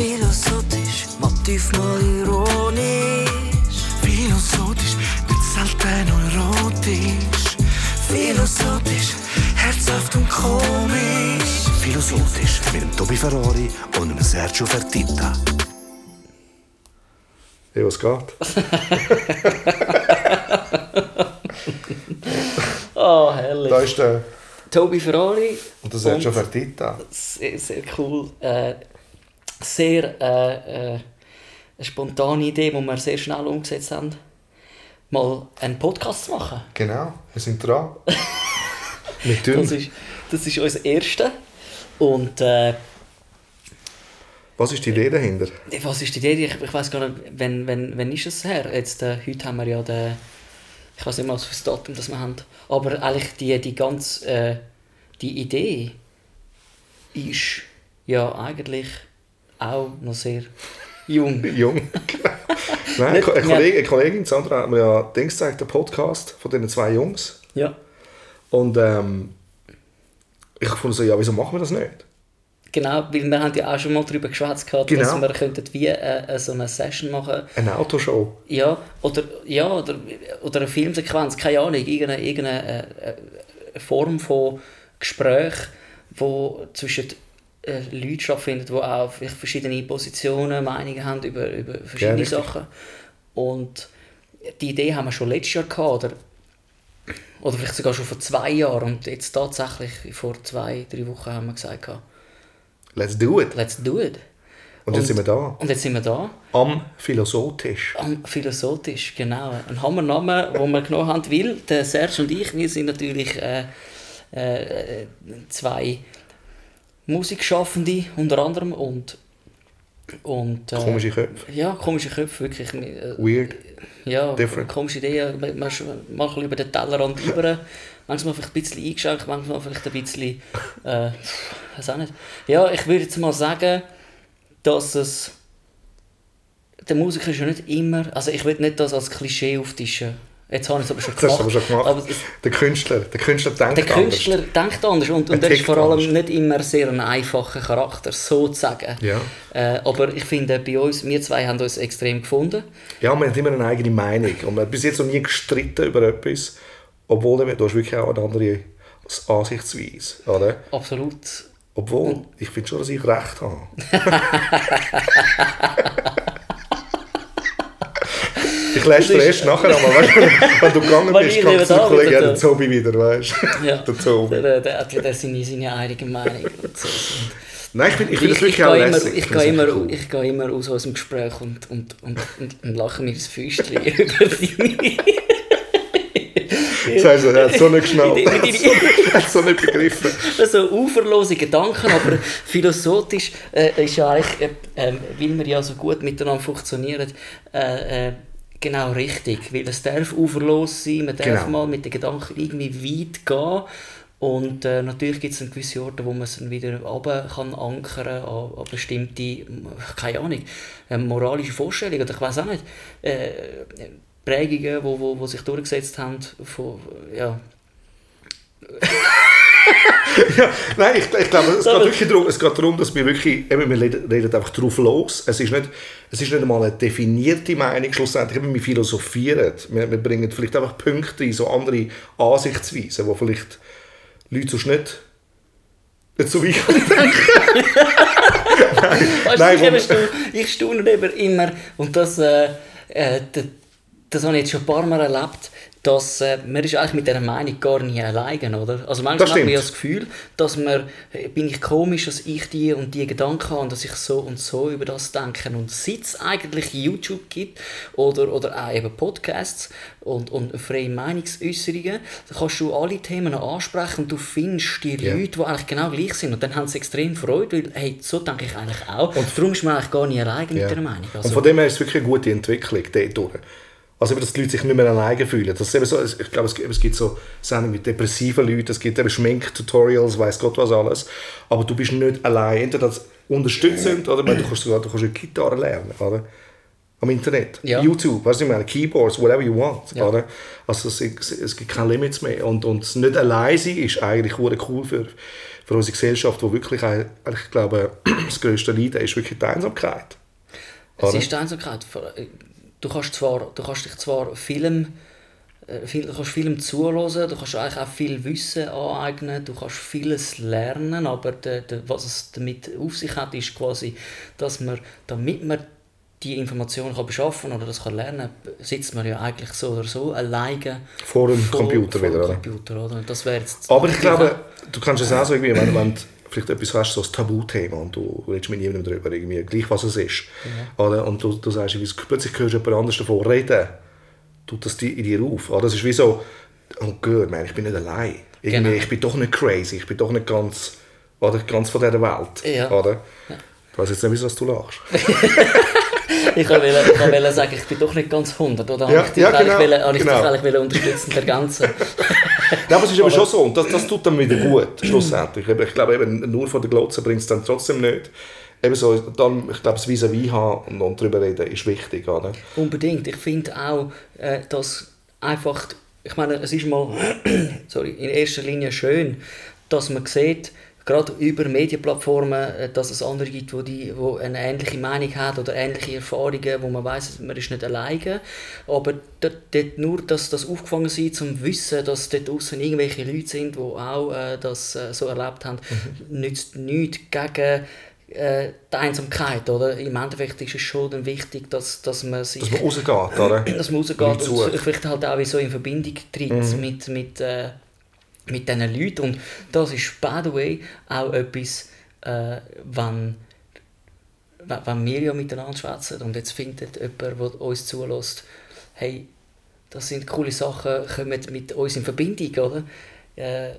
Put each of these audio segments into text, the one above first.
Philosophisch, motiv mal ironisch. Philosophisch, nicht selten erotisch. Philosophisch, herzhaft und komisch. Philosophisch mit dem Tobi Ferrari und dem Sergio Fertitta. Hey, was geht? Oh, herrlich. Da ist der. Tobi Ferrari. Und der Sergio Fertitta. Sehr, sehr cool. Äh, sehr äh, äh, eine spontane Idee, die wir sehr schnell umgesetzt haben. Mal einen Podcast zu machen. Genau, wir sind dran. Tun. Das ist, das ist unser erster. Und äh, Was ist die Idee dahinter? was ist die Idee? Ich, ich weiß gar nicht, wenn, wenn, wenn ist es her? Jetzt, äh, heute haben wir ja den, ich weiß nicht mal, was für das Datum das wir haben. Aber eigentlich die, die ganze äh, die Idee ist ja eigentlich auch noch sehr jung. Jung. Nein, eine, Nicht- eine, Kollegin, eine Kollegin, Sandra, hat mir ja Dings gezeigt, den Podcast von diesen zwei Jungs. Ja. Und ähm, ich fand so, ja, wieso machen wir das nicht? Genau, weil wir haben ja auch schon mal darüber geschwätzt, gehabt, dass Genau. wir könnten wie äh, so eine Session machen Eine Autoshow. Ja, oder, ja, oder, oder eine Filmsequenz, keine Ahnung, irgendeine, irgendeine äh, äh, Form von Gespräch, wo zwischen äh, Leuten stattfindet, die auch verschiedene Positionen, Meinungen haben über, über verschiedene richtig. Sachen. Und die Idee haben wir schon letztes Jahr gehabt, oder, oder vielleicht sogar schon vor zwei Jahren. Und jetzt tatsächlich vor zwei, drei Wochen haben wir gesagt, gehabt, Let's do it. let's do it. Und jetzt sind wir da. Und jetzt sind wir da. Am Philosophisch. Am Philosophisch, genau. Ein Hammernamen, den wir genommen haben, weil der Serge und ich, wir sind natürlich äh, äh, zwei Musikschaffende unter anderem und, und äh, Komische Köpfe. ja, komische Köpfe, wirklich. Äh, Weird. ja, different. komische Ideen, man, man sch- mal ein bisschen über den Tellerrand über, manchmal vielleicht ein bisschen eingeschränkt, manchmal vielleicht ein bisschen, äh, weiß auch nicht. Ja, ich würde jetzt mal sagen, dass es, der Musiker ist ja nicht immer, also ich will nicht das als Klischee auftischen, jetzt habe ich es aber schon Das gemacht, aber schon gemacht. aber Der Künstler. Der Künstler denkt der Künstler denkt anders und, und er ist vor allem anders. nicht immer sehr ein einfacher Charakter, sozusagen. Ja. Äh, aber ich finde, bei uns, wir zwei haben uns extrem gefunden. Ja, man hat immer eine eigene Meinung. Und man hat bis jetzt noch nie gestritten über etwas. Obwohl, du hast wirklich auch eine andere Ansichtsweise. Oder? Absolut. Obwohl, ich finde schon, dass ich recht habe. ich Das ist- erst nachher an, weißt du, wenn du gegangen bist, ich kam eben zu der da Kollege, wieder ja, der Zobi wieder, weißt du? Ja. Der Zobi. Der, der, der, seine, seine eigene Meinung. Nein, ich finde ich find das ich, wirklich auch gehe immer, lässig. ich, das gehe immer, cool. ich gehe immer aus unserem Gespräch und, und, und, und, und lache mir das Füßchen über deine... Das heisst, er hat so nicht geschnallt. Er hat so nicht begriffen. so uferlose Gedanken, aber philosophisch äh, ist ja eigentlich, äh, ähm, weil wir ja so gut miteinander funktionieren, äh, äh, genau richtig. Weil es darf uferlos sein, man darf Genau. mal mit den Gedanken irgendwie weit gehen. Und äh, natürlich gibt es gewisse Orte, wo man es dann wieder runter kann ankern an, an bestimmte, keine Ahnung, äh, moralische Vorstellungen oder ich weiß auch nicht, äh, Prägungen, wo, wo, wo sich durchgesetzt haben von, ja, Ja, nein, ich, ich glaube, es geht wirklich darum, es geht darum, dass wir wirklich, eben, wir reden, einfach drauf los. Es ist, nicht, es ist nicht einmal eine definierte Meinung, schlussendlich, eben, wir philosophieren. Wir, wir bringen vielleicht einfach Punkte in so andere Ansichtsweisen, wo vielleicht Leute sonst nicht, nicht so weit denken. Weißt Nein, du, ich, staune, immer, und das, äh, äh, das, das habe ich jetzt schon ein paar Mal erlebt, dass äh, man ist eigentlich mit dieser Meinung gar nicht alleine, oder? Also manchmal Das hat man stimmt. ja das Gefühl, dass man, äh, bin ich komisch, dass ich die und die Gedanken habe und dass ich so und so über das denke. Und seit es eigentlich YouTube gibt oder, oder auch eben Podcasts und, und freie Meinungsäußerungen, kannst du alle Themen ansprechen und du findest die Ja. Leute, die eigentlich genau gleich sind. Und dann haben sie extrem Freude, weil hey, so denke ich eigentlich auch. Und darum ist man eigentlich gar nicht alleine Ja. mit der Meinung. Also, Und von dem her ist es wirklich eine gute Entwicklung dort. Also dass die Leute sich nicht mehr alleine fühlen. Das ist eben so, ich glaube, es gibt, es gibt so Sendungen mit depressiven Leuten, es gibt eben Schminktutorials, weiß Gott was alles. Aber du bist nicht allein. Entweder das unterstützend oder du kannst sogar du kannst eine Gitarre lernen. Oder? am Internet. Ja. YouTube, weißt du, ich meine, Keyboards, whatever you want. Ja. Oder? Also es, es, es gibt keine Limits mehr. Und, und nicht allein sein ist eigentlich cool für, für unsere Gesellschaft, wo wirklich, ich glaube, das grösste Leiden ist wirklich die Einsamkeit. Es Oder? ist die Einsamkeit. Du kannst, zwar, du kannst dich zwar Film, äh, viel, du kannst Film zuhören, du kannst eigentlich auch viel Wissen aneignen, du kannst vieles lernen, aber de, de, was es damit auf sich hat, ist quasi, dass man, damit man die Informationen kann beschaffen oder das kann lernen, sitzt man ja eigentlich so oder so alleine Vor dem Computer vor wieder? Computer, oder? Das wäre Aber ich glaube, du kannst es auch so irgendwie, wenn, wenn vielleicht etwas hast, so ein Tabuthema und du redest mit niemandem darüber, irgendwie, gleich was es ist. Oder? Und du, du sagst, irgendwie, plötzlich hörst du jemand anderes davon reden, tut das in dir auf. Oder? Das ist wie so, oh Gott, man, ich bin nicht allein. Irgendwie, Genau. Ich bin doch nicht crazy, ich bin doch nicht ganz, oder, ganz von dieser Welt. Ja. Oder? Ich weiß jetzt nicht, wieso du lachst. Ich wollte, sagen, ich bin doch nicht ganz 100, oder? Ja, ich dich ja, genau, habe ich dich genau. eigentlich wollen unterstützend ergänzen Ja, aber es ist aber schon so, und das, das tut dann wieder gut, schlussendlich. Ich glaube, eben, nur von der Glotze bringt es dann trotzdem nicht. Eben so, dann, ich glaube, das Vis-à-vis haben und, und darüber reden ist wichtig. Oder? Unbedingt. Ich finde auch, äh, dass einfach, ich meine, es ist mal, sorry, in erster Linie schön, dass man sieht, gerade über Medienplattformen, äh, dass es andere gibt, wo die, wo eine ähnliche Meinung haben oder ähnliche Erfahrungen, wo man weiß, man ist nicht alleine. Aber dort, dort nur, dass das aufgefangen sein, zum Wissen, dass dort außen irgendwelche Leute sind, die auch äh, das äh, so erlebt haben, nützt nichts gegen äh, die Einsamkeit, oder? Im Endeffekt ist es schon dann wichtig, dass, dass man sich Dass man rausgeht, oder? dass man rausgeht und vielleicht halt auch so in Verbindung tritt mit, mit, äh, mit diesen Leuten. Und das ist, by the way, auch etwas, äh, wenn, wenn wir ja miteinander schwätzen und jetzt findet jemand, der uns zulässt, hey, das sind coole Sachen, kommen mit uns in Verbindung, oder? Äh,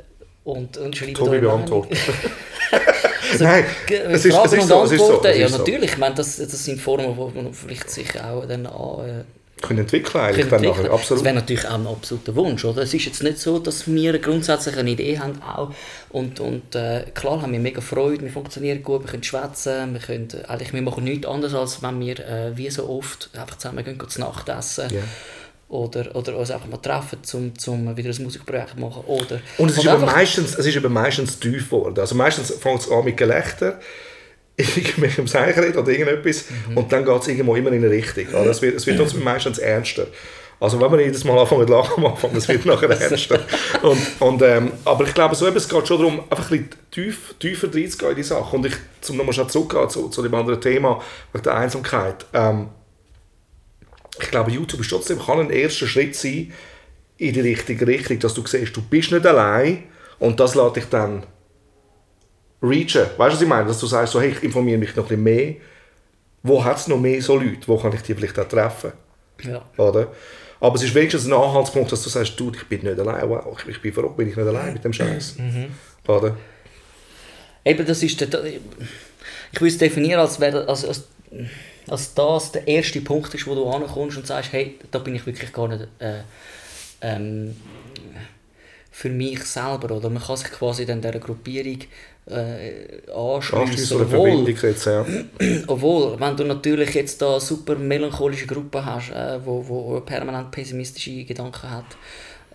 und, und schreiben Tobi beantwortet. Nein, Ge- es ist, Fragen es ist und so. Es ist so, ja so. natürlich, ich meine, das, das sind Formen, wo man vielleicht sich auch dann an, äh, Können entwickeln eigentlich können entwickeln. nachher, absolut. Das wäre natürlich auch ein absoluter Wunsch. Oder? Es ist jetzt nicht so, dass wir grundsätzlich eine Idee haben auch. und, und äh, klar haben wir mega Freude, wir funktionieren gut, wir können schwätzen, wir, können, eigentlich, wir machen nichts anderes, als wenn wir äh, wie so oft einfach zusammen gehen, zu Nacht essen. Ja. Oder, oder uns einfach mal treffen, um zum wieder ein Musikprojekt zu machen. Oder, Und es ist, aber meistens, es ist eben meistens tief geworden. Also meistens fängt es an mit Gelächter, irgendwie im Seichreden oder irgendetwas Mhm. und dann geht es irgendwo immer in eine Richtung. Oder? Es wird, es wird trotzdem meistens ernster. Also wenn man jedes Mal anfängt zu lachen am Anfang, das wird nachher ernster. Und, und, ähm, aber ich glaube, so es geht schon darum, einfach ein bisschen tief, tiefer reinzugehen in die Sache. Und ich, zum nochmal schon zurückgehen zu, zu dem anderen Thema, wegen der Einsamkeit. Ähm, ich glaube, YouTube ist trotzdem kann ein erster Schritt sein in die richtige Richtung, dass du siehst, du bist nicht allein und das lässt dich dann reachen. Weißt du, was ich meine? Dass du sagst, so, hey, ich informiere mich noch ein bisschen mehr. Wo hat es noch mehr so Leute? Wo kann ich die vielleicht auch treffen? ja. Oder? Aber es ist wenigstens ein Anhaltspunkt, dass du sagst, du, ich bin nicht allein. Wow, ich- ich bin froh, bin ich nicht allein mit dem Scheiß. Oder? Eben, das ist der, ich würde es definieren, als, wäre, als, als, als das der erste Punkt ist, wo du ankommst und sagst, hey, da bin ich wirklich gar nicht äh, ähm, für mich selber. Oder man kann sich quasi dann dieser Gruppierung äh, Anschließen Obwohl, setzen, ja. obwohl, wenn du natürlich jetzt da eine super melancholische Gruppe hast, äh, wo, wo permanent pessimistische Gedanken hat,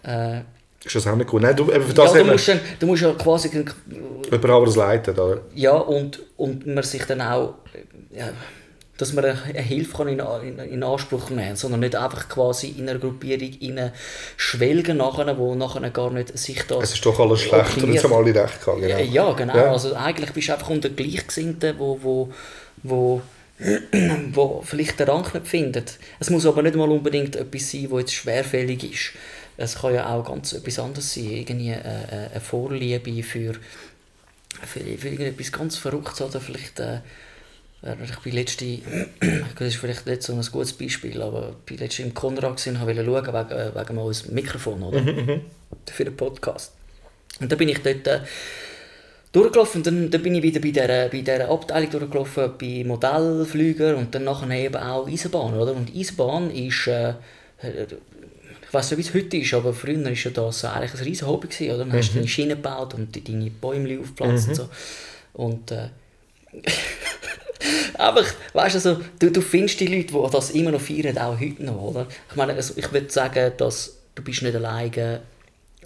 äh, Ist das auch nicht gut? Nein, du, eben für ja, das du, haben wir musst dann, du musst ja quasi jemand anderes leiten. Oder? ja, und, und man sich dann auch, äh, ja, dass man eine, Hilfe kann in, in, in Anspruch nehmen kann, sondern nicht einfach quasi in einer Gruppierung rein schwelgen, nachher, wo nachher gar nicht sich das Es ist doch alles schlecht optimiert. jetzt haben alle recht gehabt. Genau. Ja, ja, genau. Ja. Also eigentlich bist du einfach unter Gleichgesinnten, wo, wo, wo, wo vielleicht den Rang nicht findet. Es muss aber nicht mal unbedingt etwas sein, das jetzt schwerfällig ist. Es kann ja auch ganz etwas anderes sein. Irgendwie eine, eine Vorliebe für, für, für irgendetwas ganz Verrücktes oder vielleicht... Äh, äh, ich bin letzte, das ist vielleicht nicht so ein gutes Beispiel, aber ich letzte im Konrad und wollte schauen wegen, äh, wegen mal ein Mikrofon, oder? Für den Podcast. Und dann bin ich dort äh, durchgelaufen und dann, dann bin ich wieder bei dieser, bei dieser Abteilung durchgelaufen, bei Modellflüger und dann nachher eben auch Eisenbahn, oder? Und Eisenbahn ist, äh, ich weiß nicht, wie es heute ist, aber früher war ja das eigentlich ein riesen Hobby, gewesen, oder? Dann hast du deine Schienen gebaut und deine Bäume aufgepflanzt und so. Und äh, einfach, weißt du, also, du, du findest die Leute, die das immer noch feiern, auch heute noch, oder? Ich meine, also, ich würde sagen, dass du bist nicht alleine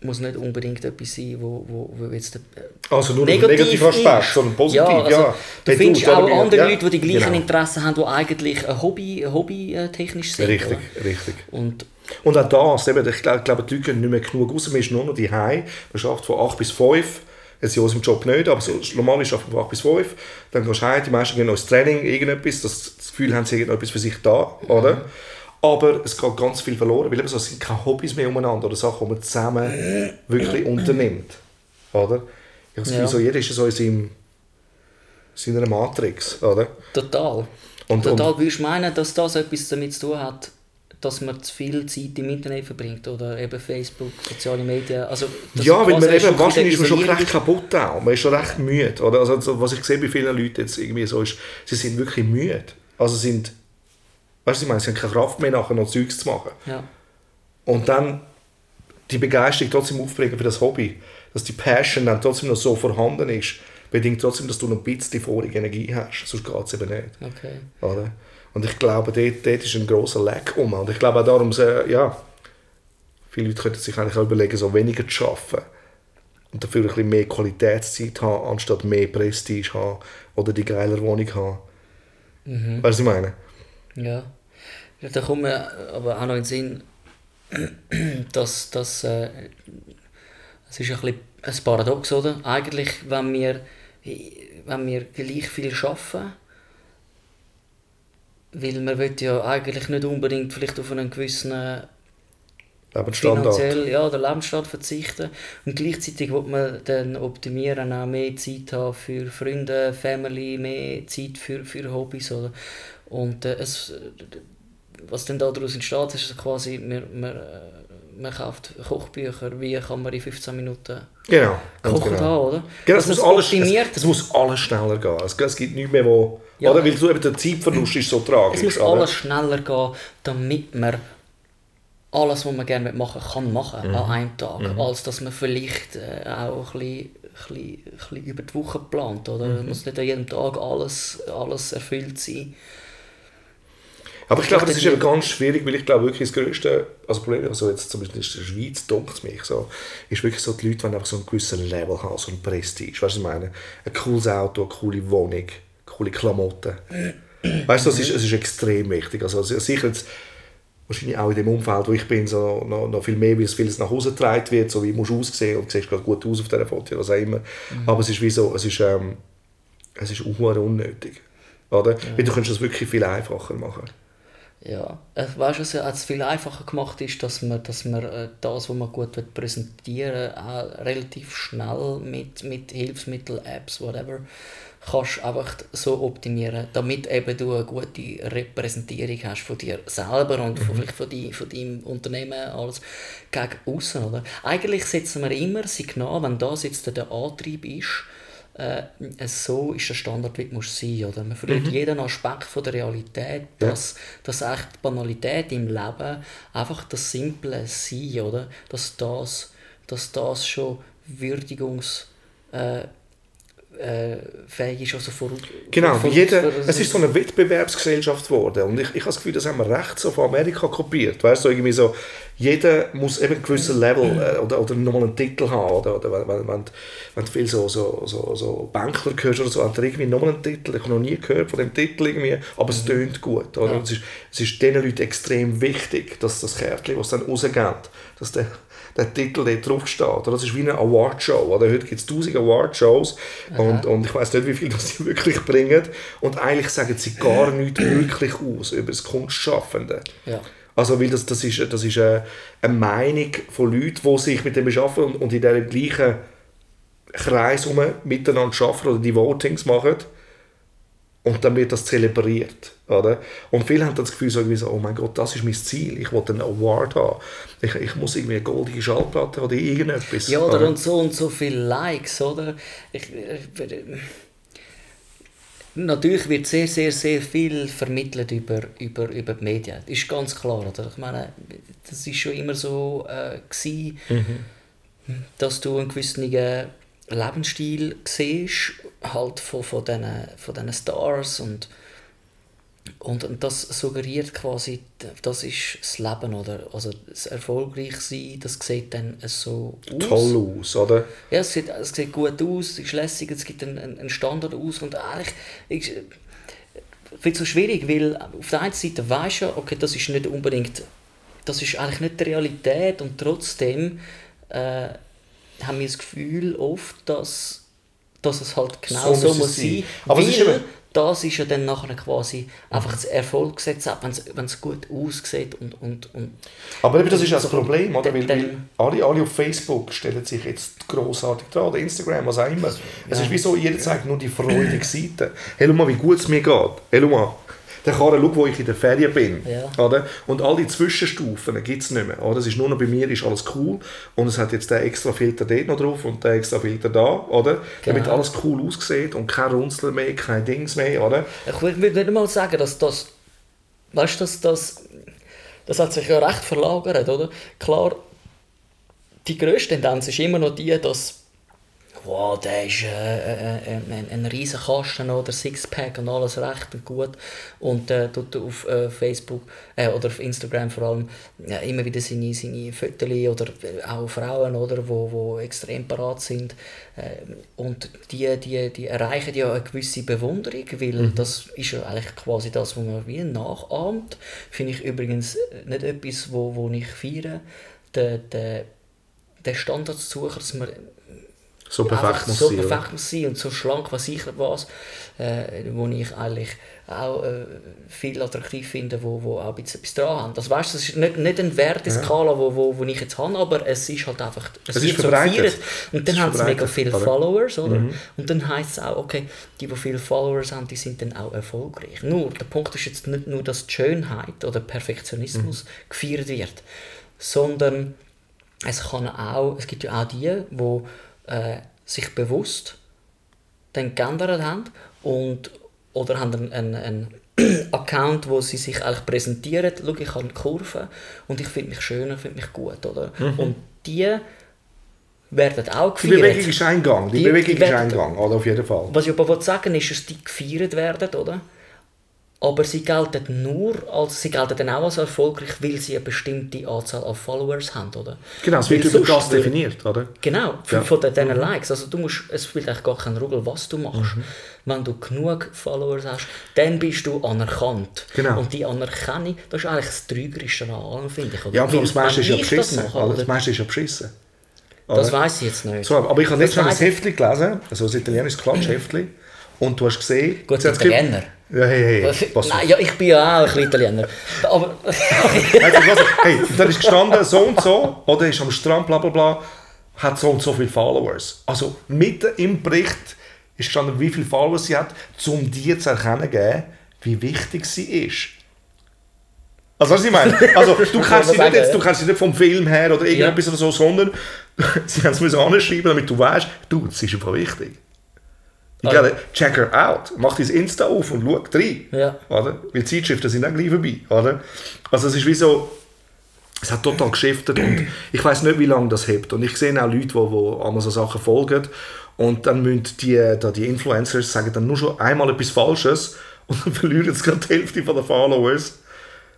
muss nicht unbedingt etwas sein, wo, wo, wo jetzt äh, Also nur negativ, negativ Aspekt, sondern positiv, ja. Also, ja. Du Hey, findest da auch andere ja, Leute, die die gleichen genau. Interessen haben, die eigentlich ein Hobby, Hobby äh, technisch sind. Richtig, Oder? richtig. Und Und auch das, eben, ich glaube, die Leute gehen nicht mehr genug raus, man ist nur noch die Man schafft von 8 bis 5, jetzt in unserem Job nicht, aber so, normal ist von 8 bis 5, dann gehst du heim, die meisten gehen noch ins Training, irgendetwas, das, das Gefühl haben, sie haben irgendetwas für sich da, oder? Aber es geht ganz viel verloren, weil eben so, es sind keine Hobbys mehr umeinander oder Sachen, die man zusammen wirklich unternimmt, oder? Ich habe das Gefühl, Ja. so, jeder ist so in seinem, seiner Matrix, oder? total. Und- total. Würdest du meinen, dass das etwas damit zu tun hat, dass man zu viel Zeit im Internet verbringt oder eben Facebook, soziale Medien? Also, Ja, weil man eben, wahrscheinlich ist man schon recht kaputt auch. Man ist schon recht müde. Oder? Also, was ich sehe bei vielen Leuten jetzt irgendwie so ist, sie sind wirklich müde. Also sind, weißt du, ich meine, sie haben keine Kraft mehr nachher noch Zeugs zu machen. Ja. Und dann die Begeisterung trotzdem aufbringen für das Hobby, dass die Passion dann trotzdem noch so vorhanden ist, bedingt trotzdem, dass du noch ein bisschen vorige Energie hast. Sonst geht es eben nicht. Okay. Oder? Und ich glaube, dort, dort ist ein grosser Lack um. Und ich glaube auch darum, ja, viele Leute könnten sich eigentlich auch überlegen, so weniger zu arbeiten und dafür ein bisschen mehr Qualitätszeit haben, anstatt mehr Prestige haben oder die geilere Wohnung haben. Weißt du, was ich meine? Ja. ja da kommt mir aber auch noch in den Sinn, dass, dass äh, es ist ein, bisschen ein Paradox, oder? Eigentlich, wenn wir, wenn wir gleich viel arbeiten, weil man will ja eigentlich nicht unbedingt vielleicht auf einen gewissen Lebensstandard. finanziell ja, den Lebensstandard verzichten und gleichzeitig will man dann optimieren, auch mehr Zeit haben für Freunde, Family, mehr Zeit für, für Hobbys. Oder? Und äh, es, was dann daraus entsteht, ist quasi, man, man, man kauft Kochbücher, wie kann man in 15 Minuten Genau. kochen genau. haben, oder? Genau, es, Dass muss alles, optimiert, es, es muss alles schneller gehen. Es, es gibt nichts mehr, wo... Ja. Oder? Weil so eben der Zeitverlust ist so tragisch. es muss oder? alles schneller gehen, damit man alles, was man gerne machen kann machen Mhm. an einem Tag, als dass man vielleicht äh, auch ein bisschen, ein bisschen, ein bisschen über die Woche plant. Oder? Mhm. Es muss nicht an jedem Tag alles, alles erfüllt sein. Aber ich glaube, das ist eben ganz schwierig, weil ich glaube wirklich das größte also Problem, also jetzt zum Beispiel in der Schweiz, dunkt es mich so, ist wirklich so, die Leute wollen einfach so einen gewissen Level haben, so ein Prestige, weißt du, was ich meine? Ein cooles Auto, eine coole Wohnung, coole Klamotten. Weißt du, das ist, es ist extrem wichtig. Also sicher jetzt, wahrscheinlich auch in dem Umfeld, wo ich bin, so noch, noch viel mehr, weil es vieles nach Hause getragen wird, so wie musst du aussehen und du siehst gerade gut aus auf dieser Foto, was auch immer. Aber es ist wie so, es ist, ähm, es ist unnötig. Oder? Weil du könntest das wirklich viel einfacher machen. Ja, äh, weißt du, was jetzt viel einfacher gemacht ist, dass man, dass man äh, das, was man gut will präsentieren auch relativ schnell mit, mit Hilfsmitteln, Apps, whatever, kannst einfach so optimieren, damit eben du eine gute Repräsentierung hast von dir selber und von, vielleicht von, die, von deinem Unternehmen, alles gegen außen? Eigentlich setzen wir immer Signal, wenn das jetzt der Antrieb ist, äh, so ist der Standard, wie du musst sein oder? Man verliert jeden Aspekt von der Realität, dass, dass echt die Banalität im Leben einfach das simple Sein, oder? Dass das, dass das schon würdigungs... Äh, äh, fähig ist, also vor, Genau, vor- jeder, es ist so eine Wettbewerbsgesellschaft geworden und ich, ich habe das Gefühl, das haben wir recht so von Amerika kopiert, weißt du, so irgendwie so, jeder muss eben einen gewissen Level äh, oder, oder nochmal einen Titel haben, oder, oder wenn, wenn, wenn, wenn du viel so, so, so, so Bänkler hörst oder so, hat er irgendwie nochmal einen Titel, ich habe noch nie gehört von dem Titel irgendwie, aber es tönt gut, oder, Ja. es ist, es ist diesen Leuten extrem wichtig, dass das Kärtchen, was dann rausgeht, dass der der Titel dort drauf steht. Oder? Das ist wie eine Awardshow. Oder? Heute gibt es tausend Awardshows und, und ich weiß nicht, wie viel das sie wirklich bringen. Und eigentlich sagen sie gar nichts wirklich aus über das Kunstschaffende. Ja. Also, weil das, das ist, das ist eine, eine Meinung von Leuten, die sich mit dem beschaffen und, und in diesem gleichen Kreis miteinander arbeiten oder die Votings machen. Und dann wird das zelebriert. Oder? Und viele haben das Gefühl, so irgendwie so, oh mein Gott, das ist mein Ziel, ich will einen Award haben. Ich, ich muss irgendwie eine goldige Schallplatte oder irgendetwas. Ja, oder und so und so viele Likes, oder? Ich, ich, natürlich wird sehr, sehr, sehr viel vermittelt über, über, über die Medien. Das ist ganz klar, oder? Ich meine, das ist schon immer so äh, gewesen, dass du einen gewissen Lebensstil siehst, halt von, von diesen von diesen Stars und Und, und das suggeriert quasi, das ist das Leben, oder? Also das Erfolgreichsein, das sieht dann so aus. Toll aus, oder? Ja, es sieht, es sieht gut aus, es ist lässig, es gibt einen, einen Standard aus und eigentlich, ich, ich finde es so schwierig, weil auf der einen Seite weisst du, ja, okay, das ist nicht unbedingt, das ist eigentlich nicht die Realität und trotzdem äh, haben wir das Gefühl oft, dass, dass es halt genau So so, muss sein. sein, Aber ist das ist ja dann nachher quasi einfach das Erfolgsgesetz, wenn es gut aussieht und, und, und Aber eben, das ist ja das Problem, oder? Weil, weil alle, alle auf Facebook stellen sich jetzt grossartig dran, oder Instagram, was auch immer. Es ist wie so, jeder zeigt nur die freudige Seite. Hey, schau mal, wie gut es mir geht. Hey, schau mal, der Karre, schau, wo ich in der Ferien bin. Ja. Oder? Und all die Zwischenstufen gibt es nicht mehr. Oder? Es ist nur noch bei mir ist alles cool und es hat jetzt der extra Filter dort noch drauf und der extra Filter da, oder? Damit Genau. alles cool aussieht und kein Runzeln mehr, kein Dings mehr, oder? Ich würde würd nicht mal sagen, dass das. Weißt du, dass das. Das hat sich ja recht verlagert, oder? Klar, die grösste Tendenz ist immer noch die, dass. Wow, der ist äh, äh, äh, ein, ein riesen Kasten oder Sixpack und alles recht und gut. Und äh, tut auf äh, Facebook äh, oder auf Instagram vor allem ja, immer wieder seine, seine Fotos oder äh, auch Frauen, oder, wo, wo extrem parat sind. Äh, und die, die, die erreichen ja eine gewisse Bewunderung, weil das ist ja eigentlich quasi das, was man wie nachahmt. Finde ich übrigens nicht etwas, wo, wo ich feiere. Den Standard zu suchen, dass man So perfekt muss so sein, oder? perfekt muss sein und so schlank, was ich was, äh, wo ich eigentlich auch äh, viel attraktiv finde, wo, wo auch ein bisschen etwas dran haben. Das, weißt, das ist nicht, nicht eine Werteskala, wo, wo, wo ich jetzt habe, aber es ist halt einfach, es, Es ist so verbreitet. Und dann haben sie mega viele oder? Mhm. Followers, oder? Und dann heisst es auch, okay, die, die viele Followers haben, die sind dann auch erfolgreich. Nur, der Punkt ist jetzt nicht nur, dass die Schönheit oder Perfektionismus Mhm. gefeiert wird, sondern es kann auch, es gibt ja auch die, die äh, sich bewusst dann geändert haben und, oder haben einen, einen, einen Account, wo sie sich eigentlich präsentieren, schau, ich habe eine Kurve und ich finde mich schön, ich finde mich gut, oder? Und die werden auch Mhm. Die gefeiert. Bewegung ist ein Gang, die, Die- Bewegung die ist werden- ein Gang, oder? Auf jeden Fall. Was ich aber will sagen ist, dass die gefeiert werden, oder? Aber sie gelten nur als, sie gelten dann auch als erfolgreich, weil sie eine bestimmte Anzahl an Followers haben, oder? Genau, es wird über das definiert, oder? Genau, Ja. von den, diesen Likes. Also du musst, es spielt eigentlich gar keine Rolle, was du machst. Mhm. Wenn du genug Followers hast, dann bist du anerkannt. Genau. Und die Anerkennung, das ist eigentlich das Trügerische an allem, finde ich. Oder? Ja, aber das meiste wenn ist ja beschissen. Das meiste ist ja beschissen. Das weiß ich jetzt nicht. So, aber ich habe jetzt schon ein. Heftchen gelesen, also ein italienisches Klatschheftchen, und du hast gesehen... Gut, Italiener. Ja, hey, hey, pass auf. Nein, ja, ich bin ja auch ein bisschen Italiener. Aber? Hey, da ist gestanden, so und so, oder ist am Strand, bla bla bla, hat so und so viele Followers. Also mitten im Bericht ist gestanden, wie viele Followers sie hat, um dir zu erkennen, geben, wie wichtig sie ist. Also was ich meine? Also du kennst sie nicht jetzt, du ja. kennst sie nicht vom Film her oder irgendetwas oder so, sondern sie haben es müssen anschreiben, damit du weißt, du, das ist einfach wichtig. Ich Also- glaube, check her out. Mach dein Insta auf und schau rein. Ja. Oder? Weil Zeitschriften sind auch gleich vorbei. Oder? Also es ist wie so, es hat total geschiftet und ich weiß nicht, wie lange das hebt. Und ich sehe auch Leute, die, die einmal so Sachen folgen und dann müssen die, da die Influencers sagen dann nur schon einmal etwas Falsches und dann verlieren sie gerade die Hälfte von den Followers.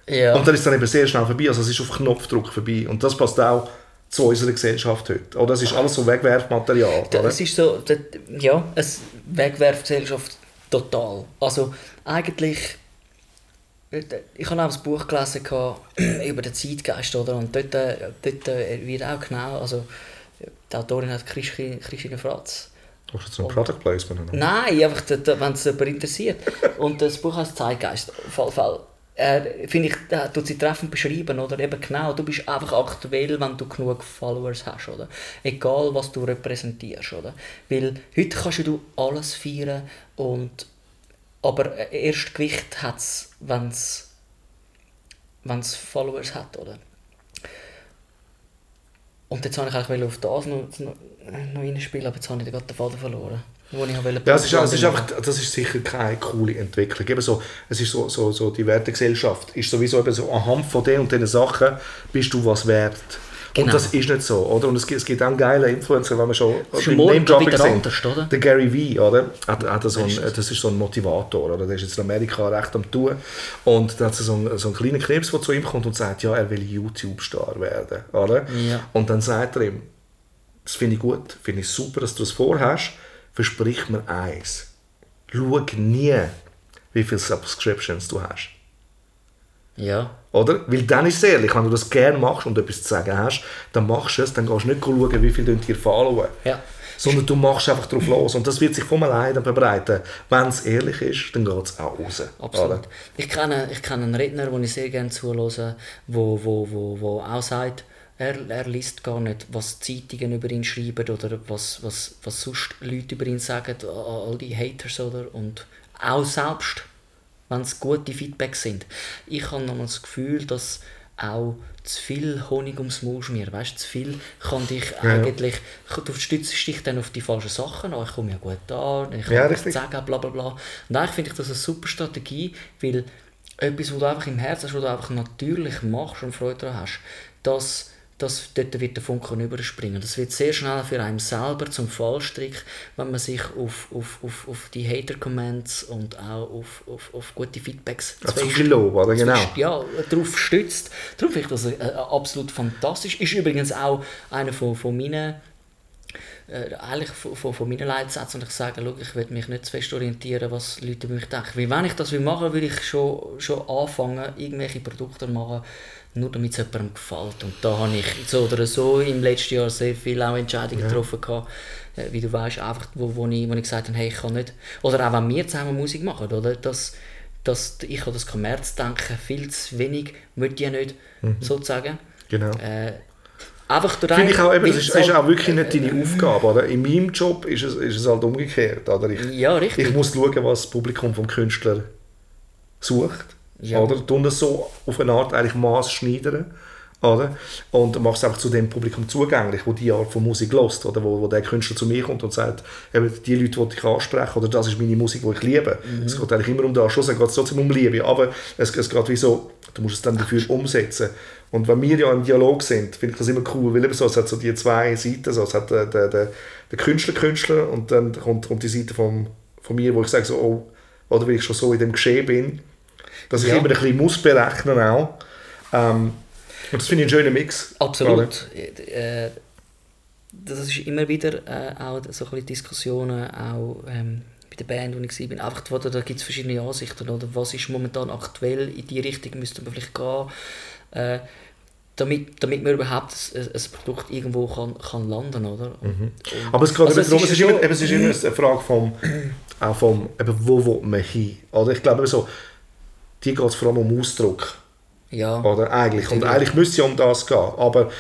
ja. Und dann ist es dann eben sehr schnell vorbei. Also es ist auf Knopfdruck vorbei. Und das passt auch zu unserer Gesellschaft heute. Oder das ist alles so Wegwerfmaterial. Oder? Es ist so, das, ja, es Wegwerfgesellschaft total. Also eigentlich, ich habe auch ein Buch gelesen über den Zeitgeist, oder? Und dort, dort äh, wird auch genau, also die Autorin hat Christine, Christine Fratz. Machst du jetzt ein Product Placement? oder? Nein, einfach, wenn es jemand interessiert. Und das Buch heißt Zeitgeist. Auf jeden Fall. Äh, Finde ich, da tut sie treffend beschreiben, oder? Eben genau, du bist einfach aktuell, wenn du genug Followers hast, oder? Egal, was du repräsentierst, oder? Weil heute kannst du alles feiern und aber erst Gewicht hat es, wenn es Followers hat, oder? Und jetzt wollte ich eigentlich auf das noch, noch, noch reinspielen, aber jetzt habe ich gerade den Faden verloren. Wo ich wollte Ja, es ist, es ist einfach, das ist sicher keine coole Entwicklung. Eben so, es ist so, so, so die Wertegesellschaft ist sowieso eben so, anhand von den und diesen Sachen bist du was wert. Genau. Und das ist nicht so, oder? Und es gibt, es gibt auch einen geilen Influencer, wenn man schon morgen Name-Dropping oder? Der Gary Vee, oder? Hat, hat so ein, das? das ist so ein Motivator, oder? Der ist jetzt in Amerika recht am tun. Und da hat so einen, so einen kleinen Krebs, der zu ihm kommt und sagt, ja, er will YouTube-Star werden, oder? Ja. Und dann sagt er ihm, das finde ich gut, finde ich super, dass du es vorhast, versprich mir eins. Schau nie, wie viele Subscriptions du hast. Ja. Oder? Weil dann ist es ehrlich, wenn du das gerne machst und etwas zu sagen hast, dann machst du es, dann gehst du nicht schauen, wie viele dir followen. Ja. Sondern du machst einfach drauf los. Und das wird sich von alleine verbreiten. Wenn es ehrlich ist, dann geht es auch raus. Absolut. Oder? Ich kenne, ich kenne einen Redner, den ich sehr gerne zuhöre, wo, wo, wo, wo auch sagt, er, er liest gar nicht, was Zeitungen über ihn schreiben oder was, was, was sonst Leute über ihn sagen, all die Haters oder und auch selbst, wenn es gute Feedbacks sind. Ich habe noch das Gefühl, dass auch zu viel Honig ums Maul schmieren, weißt, zu viel kann dich Ja. eigentlich, du stützt dich dann auf die falschen Sachen an, ich komme ja gut an, ich kann Ja, richtig. sagen, bla bla bla. Und eigentlich finde ich das eine super Strategie, weil etwas, was du einfach im Herzen hast, was du einfach natürlich machst und Freude daran hast, dass, dass dort wird der Funken überspringen. Das wird sehr schnell für einen selber zum Fallstrick, wenn man sich auf, auf, auf, auf die Hater-Comments und auch auf, auf, auf gute Feedbacks zu fest- viel Lob, oder? Genau. Ja, darauf stützt. Darum finde ich das äh, absolut fantastisch. Ist übrigens auch einer von, von meinen äh, eigentlich von, von, von meinen Leitsätzen und ich sage, schau, ich will mich nicht zu fest orientieren, was Leute über mich denken. Weil wenn ich das will machen will, ich schon, schon anfangen, irgendwelche Produkte zu machen, nur damit es jemandem gefällt. Und da habe ich so oder so im letzten Jahr sehr viele auch Entscheidungen getroffen, gehabt, äh, wie du weißt, einfach, wo, wo, ich, wo ich gesagt habe, hey, ich kann nicht, oder auch wenn wir zusammen Musik machen, oder, dass, dass ich habe das Kommerzdenken viel zu wenig, möchte ich nicht sozusagen. Genau. Äh, einfach durch Finde ich auch, eben, das ist, es ist auch wirklich nicht deine Aufgabe. Oder? In meinem Job ist es, ist es halt umgekehrt. Oder? Ich, Ja, richtig. ich muss schauen, was das Publikum vom Künstler sucht. Ja. Oder? Tun das so auf eine Art eigentlich maßschneidern. Oder? Und mach es einfach zu dem Publikum zugänglich, wo die Art von Musik lost oder wo, wo der Künstler zu mir kommt und sagt, eben, die Leute, die ich anspreche, oder das ist meine Musik, die ich liebe. Mhm. Es geht eigentlich immer um das. Schlussendlich geht es trotzdem um Liebe, aber es, es geht wie so, du musst es dann dafür umsetzen. Und wenn wir ja im Dialog sind, finde ich das immer cool, weil eben so, es hat so die zwei Seiten, so, es hat der, der, der, der Künstler, Künstler und dann kommt, kommt die Seite vom, von mir, wo ich sage so, oh, oder weil ich schon so in dem Geschehen bin, dass ich Ja. immer ein bisschen muss berechnen auch. Ähm, und das finde ich einen schönen Mix. Absolut. Äh, das ist immer wieder äh, auch so ein bisschen Diskussionen, auch ähm, bei der Band, wo ich war. Einfach, wo da, da gibt es verschiedene Ansichten. Oder? Was ist momentan aktuell? In die Richtung müsste man vielleicht gehen. Äh, damit, damit man überhaupt ein, ein Produkt irgendwo kann, kann landen oder? Und- Aber es geht Also darum, ist es ist, immer, eben, es ist immer eine Frage vom, auch vom eben, wo will man hin. Oder ich glaube, so, die geht es vor allem um Ausdruck. ja, Oder eigentlich. Und eigentlich müsste es ja um das gehen. Aber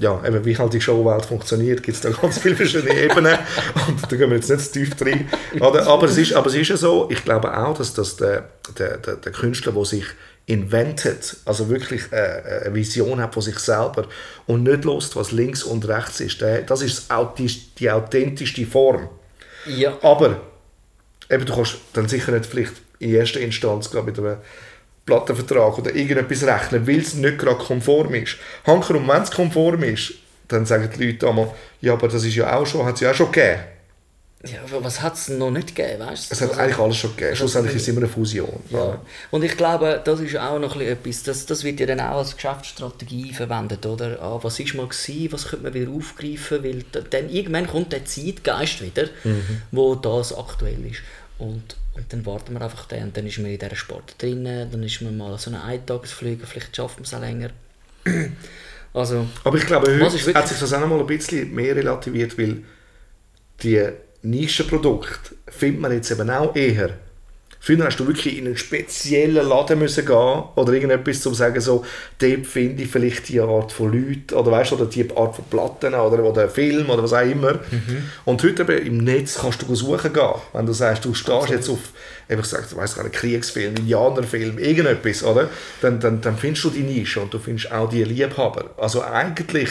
ja, eben, wie halt die Showwelt funktioniert, gibt es da ganz viele verschiedene Ebenen. Und da gehen wir jetzt nicht zu tief rein. Oder, aber, es ist, aber es ist ja so, ich glaube auch, dass, dass der, der, der, der Künstler, der sich inventet, also wirklich äh, eine Vision hat von sich selber und nicht lost, was links und rechts ist, das ist die authentischste Form. ja, Aber eben, du kannst dann sicher nicht vielleicht in erster Instanz gerade mit einem Plattenvertrag oder irgendetwas rechnen, weil es nicht gerade konform ist. Hankerum, wenn es konform ist, dann sagen die Leute einmal, ja, aber das ist ja auch schon, hat es ja auch schon gegeben. ja, aber was hat es noch nicht gegeben, weißt du? Es hat eigentlich alles schon gegeben. Schlussendlich ist es immer eine Fusion. Ja. Und ich glaube, das ist auch noch etwas, das, das wird ja dann auch als Geschäftsstrategie verwendet, oder? Ah, was ist mal gewesen, was könnte man wieder aufgreifen, weil da- dann irgendwann kommt der Zeitgeist wieder, wo das aktuell ist. Und, und dann warten wir einfach den, und dann ist man in dieser Sport drin, dann ist man mal so eine Eintagesflüge, vielleicht schafft man es auch länger. Also, Aber ich glaube, heute wirklich- hat sich das auch noch mal ein bisschen mehr relativiert, weil die Nischenprodukte findet man jetzt eben auch eher. Früher hast du wirklich in einen speziellen Laden müssen gehen oder irgendetwas, um zu sagen, so, dort finde ich vielleicht die Art von Leuten oder weißt, du, oder die Art von Platten oder, oder Film oder was auch immer. Und heute eben im Netz kannst du suchen gehen. Wenn du sagst, du stehst jetzt auf, eben gesagt, ich weiss gar nicht, Kriegsfilm, Indianerfilm, irgendetwas, oder? Dann, dann, dann findest du die Nische und du findest auch die Liebhaber. Also eigentlich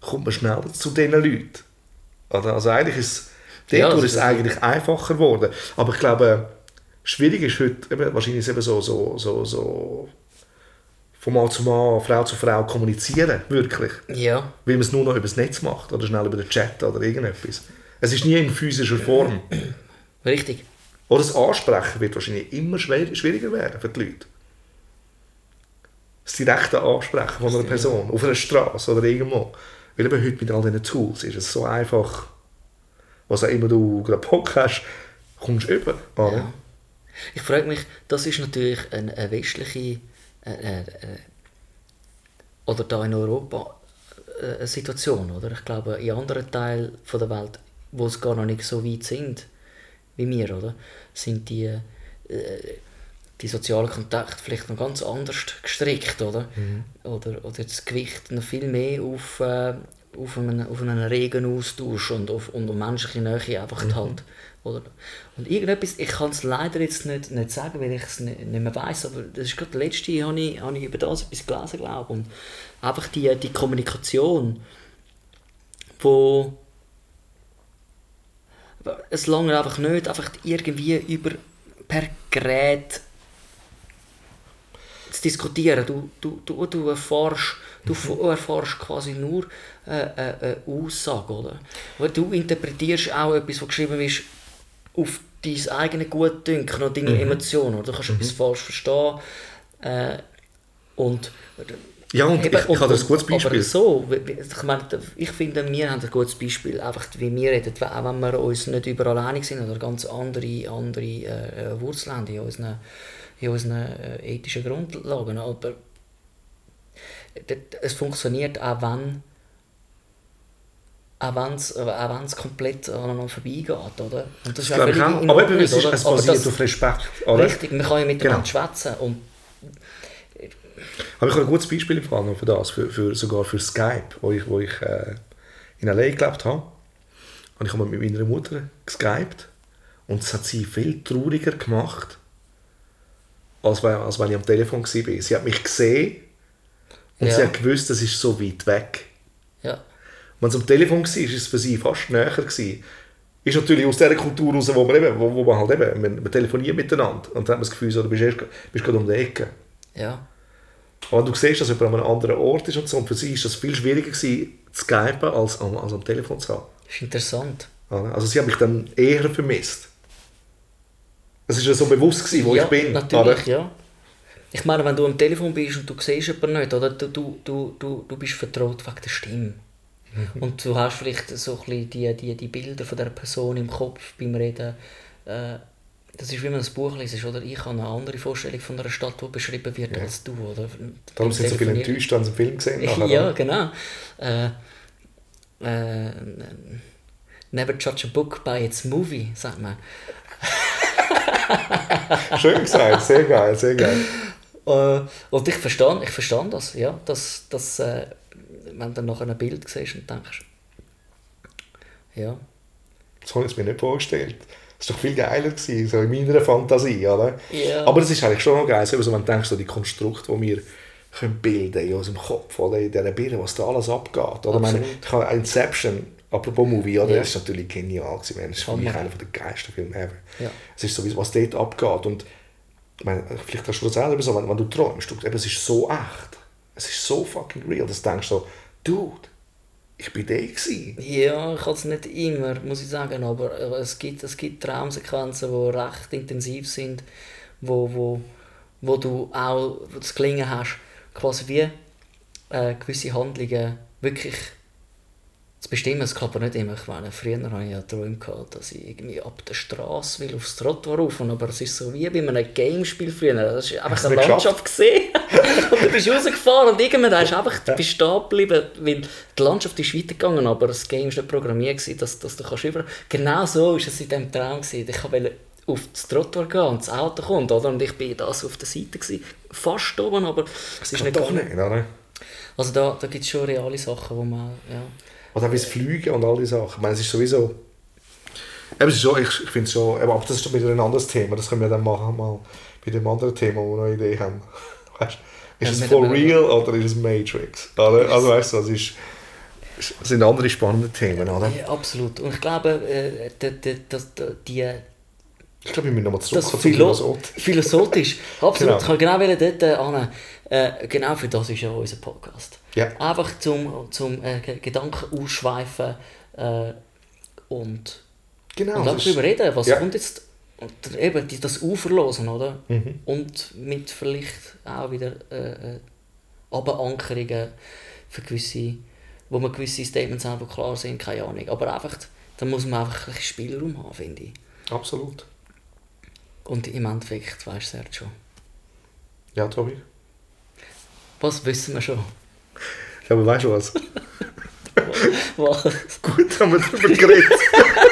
kommt man schneller zu diesen Leuten. Oder? Also eigentlich ist Ja, ist es eigentlich einfacher geworden. Aber ich glaube, schwierig ist heute, eben, wahrscheinlich ist es eben so, so, so, so von Mann zu Mann, Frau zu Frau kommunizieren, wirklich. Ja. Weil man es nur noch über das Netz macht oder schnell über den Chat oder irgendetwas. Es ist nie in physischer Form. Richtig. Oder das Ansprechen wird wahrscheinlich immer schwieriger werden für die Leute. Das direkte Ansprechen von einer Person auf einer Straße oder irgendwo. Weil eben heute mit all diesen Tools ist es so einfach, was auch immer du gerade Bock hast, kommst du über. Ja. Ich frage mich, das ist natürlich eine, eine westliche äh, äh, äh, oder da in Europa äh, eine Situation, oder? Ich glaube, in anderen Teilen von der Welt, wo es gar noch nicht so weit sind wie wir, oder, sind die äh, die sozialen Kontakte vielleicht noch ganz anders gestrickt, oder? Oder, oder das Gewicht noch viel mehr auf, äh, auf, einen, auf einen regen Austausch und auf und um menschliche Nähe einfach halt. Oder? Und irgendetwas, ich kann es leider jetzt nicht, nicht sagen, weil ich es nicht, nicht mehr weiß, aber das ist gerade letzte Jahr, habe ich, habe ich über das etwas gelesen, glaube Und einfach die, die Kommunikation, wo es lange einfach nicht einfach irgendwie über per Gerät zu diskutieren. Du, du, du, du erfährst, du Mhm. erfährst quasi nur äh, äh, eine Aussage, oder? Du interpretierst auch etwas, was geschrieben ist, auf dein eigenes Gutdünken und Mhm. deine Emotionen. Oder? Du kannst etwas falsch verstehen. Äh, und Ja, und Eben, ich, ich habe ein gutes Aber Beispiel. so, ich, meine, ich finde, wir haben ein gutes Beispiel, einfach wie wir reden, auch wenn wir uns nicht überall einig sind oder ganz andere, andere äh, Wurzeln haben in unseren, in unseren äh, ethischen Grundlagen. Aber es funktioniert auch wenn auch wenn es auch wenn's komplett aneinander vorbeigeht, oder? Und das ist Das ich auch. in Aber eben, es, ist, es basiert das- auf Respekt. Oder? Richtig, man kann ja miteinander Genau. schwätzen und Aber ich habe ein gutes Beispiel im Fall für das, für, für, sogar für Skype, wo ich, wo ich äh, in L.A. gelebt habe. Und ich habe mit meiner Mutter geskypt und es hat sie viel trauriger gemacht, als wenn, als wenn ich am Telefon war. Sie hat mich gesehen und Ja. sie hat gewusst, das ist so weit weg. Wenn es am Telefon war, war es für sie fast näher. Gewesen. Ist natürlich aus dieser Kultur raus, wo man, eben, wo, wo man halt eben, man, man telefoniert miteinander und dann hat man das Gefühl, so, du bist, erst, bist gerade um die Ecke. ja. Aber du siehst, dass jemand an einem anderen Ort ist und so. Und für sie ist das viel schwieriger gewesen, zu skypen, als, am- als am Telefon zu haben. Das ist interessant. Also sie hat mich dann eher vermisst. Es war ja so bewusst, gewesen, wo ja, ich bin. Natürlich, oder? ja. Ich meine, wenn du am Telefon bist und du siehst jemanden nicht, oder? Du, du, du, du bist vertraut wegen der Stimme. Mhm. Und du hast vielleicht so ein bisschen die, die, die Bilder von der Person im Kopf beim Reden. Äh, das ist wie man ein Buch liest, oder? Ich habe eine andere Vorstellung von einer Stadt, die beschrieben wird, Ja. als du, oder? Darum sind so viele Telefonieren- enttäuscht, wenn sie einen Film gesehen haben. ja, oder? genau. Äh, äh, never judge a book by its movie, sagt man. Schön gesagt, sehr geil, sehr geil. Äh, und ich verstehe ich das, ja, dass, dass äh, wenn du dann nachher ein Bild siehst und denkst, ja, Das habe ich mir nicht vorgestellt. Das war doch viel geiler, gewesen, so in meiner Fantasie. Oder? Ja. Aber das ist eigentlich schon noch geil, so, wenn du denkst, so die Konstrukte, die wir können bilden in unserem Kopf, oder in dieser Birne, was da alles abgeht. Oder? Ich meine, Absolut. ich habe Inception, apropos Movie, oder? Ja. das ist natürlich genial. Gewesen. Meine, Das ist für mich einer der geilsten Filme ever. Ja. Es ist sowieso, was dort abgeht. Und ich meine, vielleicht hast du das so, wenn, wenn du träumst, du, eben, es ist so echt. Es ist so fucking real, dass du denkst so, Dude, ich bin der gewesen. ja, ich kann es nicht immer, muss ich sagen, aber äh, es gibt, es gibt Traumsequenzen, die recht intensiv sind, wo, wo, wo du auch das Gelingen hast, quasi wie äh, gewisse Handlungen wirklich zu bestimmen. Es klappt aber nicht immer. Ich meine, früher hatte ich ja Träume, gehabt, dass ich irgendwie ab der Straße will aufs Trottoir rauf. Aber es ist so wie bei einem Gamespiel früher. Das ist einfach Hast eine Landschaft gesehen. Und du bist rausgefahren und irgendwann hast du einfach, du bist stehen geblieben, weil die Landschaft ist weitergegangen, aber das Game war nicht programmiert, gewesen, dass, dass du kannst über... Genau so war es in diesem Traum. Gewesen. Ich wollte auf das Trottoir gehen und das Auto kommt, oder? Und ich bin da so auf der Seite, gewesen, fast oben, aber es ist nicht doch nicht, oder? Also da, da gibt es schon reale Sachen, wo man... Ja. Oder auch wie das Fliegen und all diese Sachen. Ich meine, es ist sowieso... Eben, es ist schon, ich, ich finde es schon... Aber das ist wieder ein anderes Thema. Das können wir dann machen, mal bei dem anderen Thema, wo wir noch eine Idee haben. Weißt, ist Ja, es for real oder ist es Matrix? Oder? Also weißt du, das ist... Das sind andere spannende Themen, oder? Ja, absolut. Und ich glaube, äh, die, die, das- Ich glaube, ich muss nochmal Das zurück zum Philo Philosoph. philosophisch. Absolut. Genau. Ich kann genau dort äh, hin. Äh, genau für das ist ja unser Podcast. Ja. Einfach zum, zum äh, Ge- Gedanken ausschweifen äh, und, Genau. und das darüber reden. Was Ja. kommt jetzt? Und eben das Uferlosen, oder? Mhm. Und mit vielleicht auch wieder äh, äh, Aberankerungen für gewisse, wo man gewisse Statements haben, die klar sind, keine Ahnung. Aber einfach, da muss man einfach ein Spielraum haben, finde ich. Absolut. Und im Endeffekt, weißt du, Sergio, Ja, Tobi. was wissen wir schon? Ja, aber weißt du was? Was? Gut, haben wir darüber geredet.